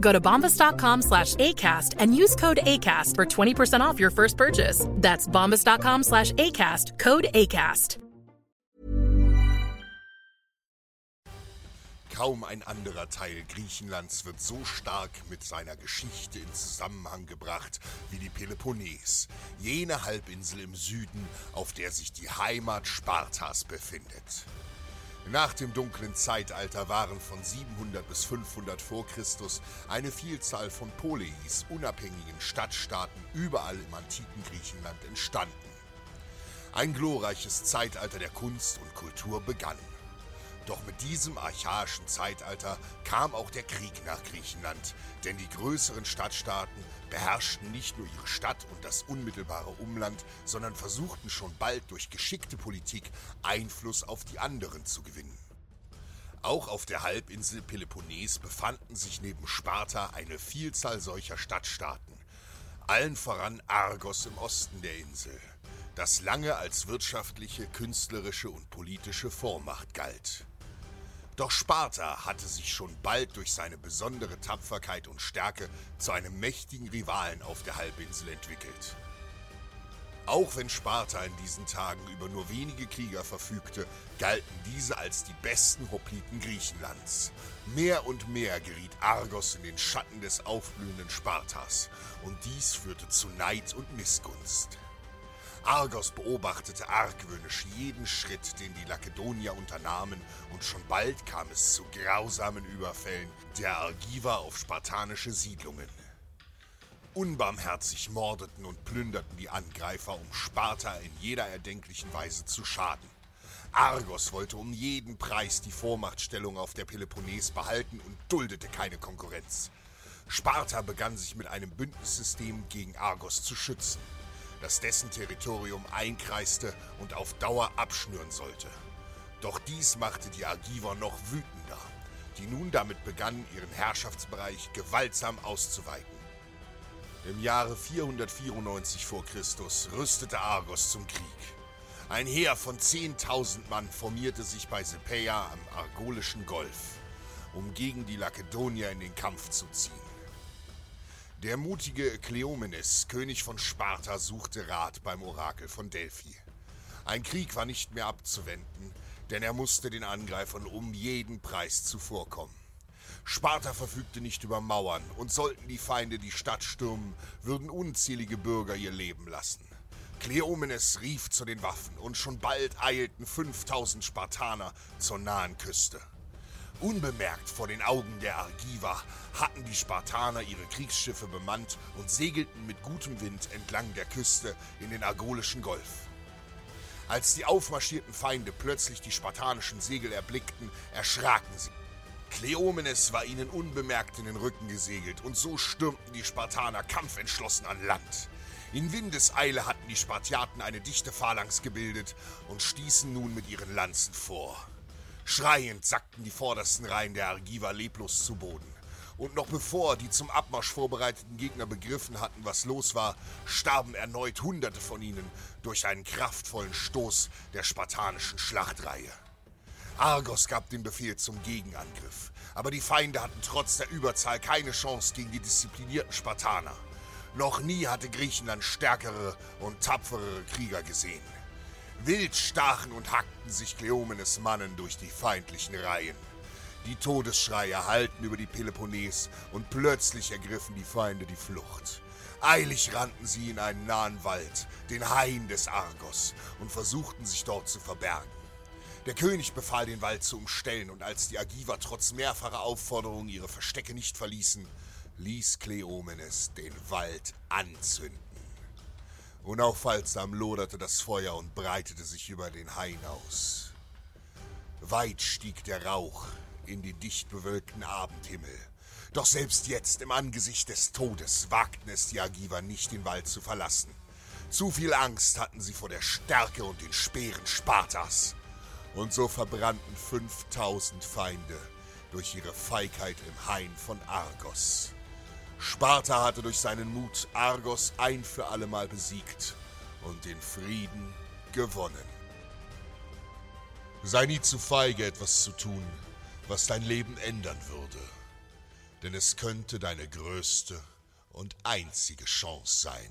Go to bombas.com slash ACAST and use code ACAST for 20% off your first purchase. That's bombas.com slash ACAST, code ACAST. Kaum ein anderer Teil Griechenlands wird so stark mit seiner Geschichte in Zusammenhang gebracht wie die Peloponnes, jene Halbinsel im Süden, auf der sich die Heimat Spartas befindet. Nach dem dunklen Zeitalter waren von 700 bis 500 vor Christus eine Vielzahl von Poleis, unabhängigen Stadtstaaten überall im antiken Griechenland entstanden. Ein glorreiches Zeitalter der Kunst und Kultur begann. Doch mit diesem archaischen Zeitalter kam auch der Krieg nach Griechenland, denn die größeren Stadtstaaten beherrschten nicht nur ihre Stadt und das unmittelbare Umland, sondern versuchten schon bald durch geschickte Politik Einfluss auf die anderen zu gewinnen. Auch auf der Halbinsel Peloponnes befanden sich neben Sparta eine Vielzahl solcher Stadtstaaten, allen voran Argos im Osten der Insel, das lange als wirtschaftliche, künstlerische und politische Vormacht galt. Doch Sparta hatte sich schon bald durch seine besondere Tapferkeit und Stärke zu einem mächtigen Rivalen auf der Halbinsel entwickelt. Auch wenn Sparta in diesen Tagen über nur wenige Krieger verfügte, galten diese als die besten Hopliten Griechenlands. Mehr und mehr geriet Argos in den Schatten des aufblühenden Spartas, und dies führte zu Neid und Missgunst. Argos beobachtete argwöhnisch jeden Schritt, den die Lakedonier unternahmen, und schon bald kam es zu grausamen Überfällen der Argiver auf spartanische Siedlungen. Unbarmherzig mordeten und plünderten die Angreifer, um Sparta in jeder erdenklichen Weise zu schaden. Argos wollte um jeden Preis die Vormachtstellung auf der Peloponnes behalten und duldete keine Konkurrenz. Sparta begann sich mit einem Bündnissystem gegen Argos zu schützen das dessen Territorium einkreiste und auf Dauer abschnüren sollte. Doch dies machte die Argiver noch wütender, die nun damit begannen, ihren Herrschaftsbereich gewaltsam auszuweiten. Im Jahre 494 vor Christus rüstete Argos zum Krieg. Ein Heer von 10.000 Mann formierte sich bei Sepeia am Argolischen Golf, um gegen die Lakedonier in den Kampf zu ziehen. Der mutige Kleomenes, König von Sparta, suchte Rat beim Orakel von Delphi. Ein Krieg war nicht mehr abzuwenden, denn er musste den Angreifern um jeden Preis zuvorkommen. Sparta verfügte nicht über Mauern, und sollten die Feinde die Stadt stürmen, würden unzählige Bürger ihr Leben lassen. Kleomenes rief zu den Waffen, und schon bald eilten 5000 Spartaner zur nahen Küste. Unbemerkt vor den Augen der Argiver hatten die Spartaner ihre Kriegsschiffe bemannt und segelten mit gutem Wind entlang der Küste in den Argolischen Golf. Als die aufmarschierten Feinde plötzlich die spartanischen Segel erblickten, erschraken sie. Kleomenes war ihnen unbemerkt in den Rücken gesegelt und so stürmten die Spartaner kampfentschlossen an Land. In Windeseile hatten die Spartiaten eine dichte Phalanx gebildet und stießen nun mit ihren Lanzen vor. Schreiend sackten die vordersten Reihen der Argiver leblos zu Boden. Und noch bevor die zum Abmarsch vorbereiteten Gegner begriffen hatten, was los war, starben erneut Hunderte von ihnen durch einen kraftvollen Stoß der spartanischen Schlachtreihe. Argos gab den Befehl zum Gegenangriff, aber die Feinde hatten trotz der Überzahl keine Chance gegen die disziplinierten Spartaner. Noch nie hatte Griechenland stärkere und tapferere Krieger gesehen. Wild stachen und hackten sich Kleomenes Mannen durch die feindlichen Reihen. Die Todesschreie hallten über die Peloponnes und plötzlich ergriffen die Feinde die Flucht. Eilig rannten sie in einen nahen Wald, den Hain des Argos, und versuchten sich dort zu verbergen. Der König befahl, den Wald zu umstellen, und als die Agiver trotz mehrfacher Aufforderungen ihre Verstecke nicht verließen, ließ Kleomenes den Wald anzünden. Unaufhaltsam loderte das Feuer und breitete sich über den Hain aus. Weit stieg der Rauch in den dicht bewölkten Abendhimmel. Doch selbst jetzt, im Angesicht des Todes, wagten es die Agiver nicht, den Wald zu verlassen. Zu viel Angst hatten sie vor der Stärke und den Speeren Spartas. Und so verbrannten 5000 Feinde durch ihre Feigheit im Hain von Argos. Sparta hatte durch seinen Mut Argos ein für allemal besiegt und den Frieden gewonnen. Sei nie zu feige, etwas zu tun, was dein Leben ändern würde. Denn es könnte deine größte und einzige Chance sein.